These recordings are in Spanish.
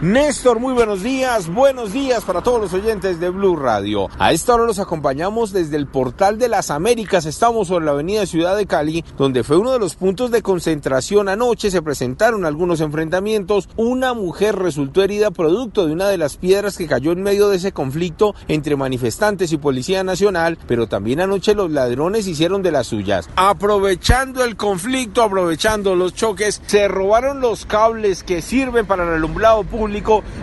Néstor, muy buenos días. Buenos días para todos los oyentes de Blue Radio. A esta hora los acompañamos desde el Portal de las Américas. Estamos sobre la avenida Ciudad de Cali, donde fue uno de los puntos de concentración anoche. Se presentaron algunos enfrentamientos. Una mujer resultó herida producto de una de las piedras que cayó en medio de ese conflicto entre manifestantes y Policía Nacional, pero también anoche los ladrones hicieron de las suyas. Aprovechando el conflicto, aprovechando los choques, se robaron los cables que sirven para el alumbrado público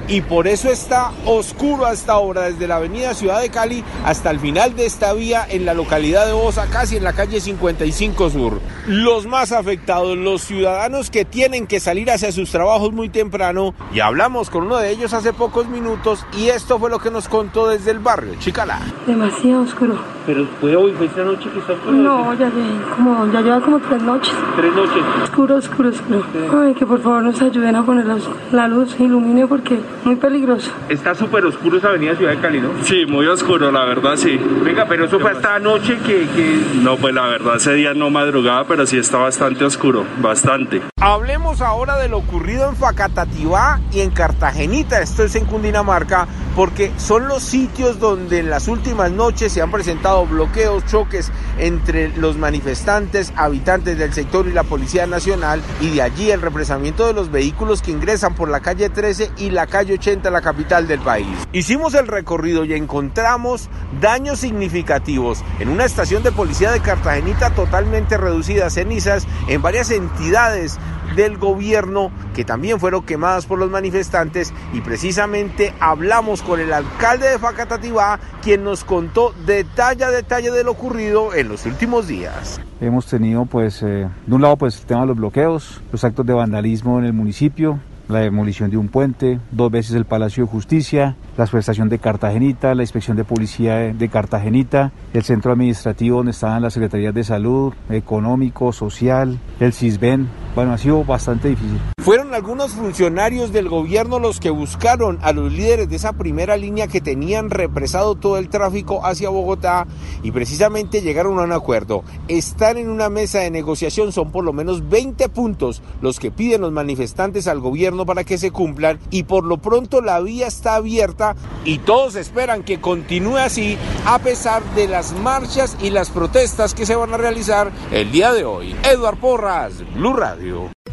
y por eso está oscuro hasta ahora desde la avenida Ciudad de Cali hasta el final de esta vía en la localidad de Bosa, casi en la calle 55 Sur. Los más afectados, los ciudadanos que tienen que salir hacia sus trabajos muy temprano y hablamos con uno de ellos hace pocos minutos y esto fue lo que nos contó desde el barrio Chicalá. Demasiado oscuro. Pero fue hoy, fue esta noche que está oscuro. No, ya, como, ya lleva como tres noches. Tres noches. Oscuro, oscuro, oscuro. Ay, que por favor nos ayuden a poner los- la luz, ilumine porque muy peligroso. Está súper oscuro esa avenida Ciudad de Cali, ¿no? Sí, muy oscuro, la verdad, sí. Venga, pero eso fue hasta anoche que, que... No, pues la verdad, ese día no madrugaba, pero sí está bastante oscuro, bastante. Hablemos ahora de lo ocurrido en Facatativá y en Cartagenita, esto es en Cundinamarca, porque son los sitios donde en las últimas noches se han presentado bloqueos, choques entre los manifestantes, habitantes del sector y la Policía Nacional, y de allí el represamiento de los vehículos que ingresan por la calle 13 y la calle 80, la capital del país. Hicimos el recorrido y encontramos daños significativos en una estación de policía de Cartagenita totalmente reducida a cenizas, en varias entidades del gobierno que también fueron quemadas por los manifestantes y precisamente hablamos con el alcalde de Facatativá quien nos contó detalle a detalle de lo ocurrido en los últimos días. Hemos tenido, pues, eh, de un lado, pues, el tema de los bloqueos, los actos de vandalismo en el municipio, la demolición de un puente, dos veces el Palacio de Justicia, la subestación de Cartagenita, la inspección de policía de Cartagenita, el centro administrativo donde estaban las secretarías de salud, económico, social, el CISBEN. Bueno, ha sido bastante difícil. Fueron algunos funcionarios del gobierno los que buscaron a los líderes de esa primera línea que tenían represado todo el tráfico hacia Bogotá y precisamente llegaron a un acuerdo. Están en una mesa de negociación, son por lo menos 20 puntos los que piden los manifestantes al gobierno para que se cumplan y por lo pronto la vía está abierta y todos esperan que continúe así a pesar de las marchas y las protestas que se van a realizar el día de hoy. Eduard Porras, Blue Radio.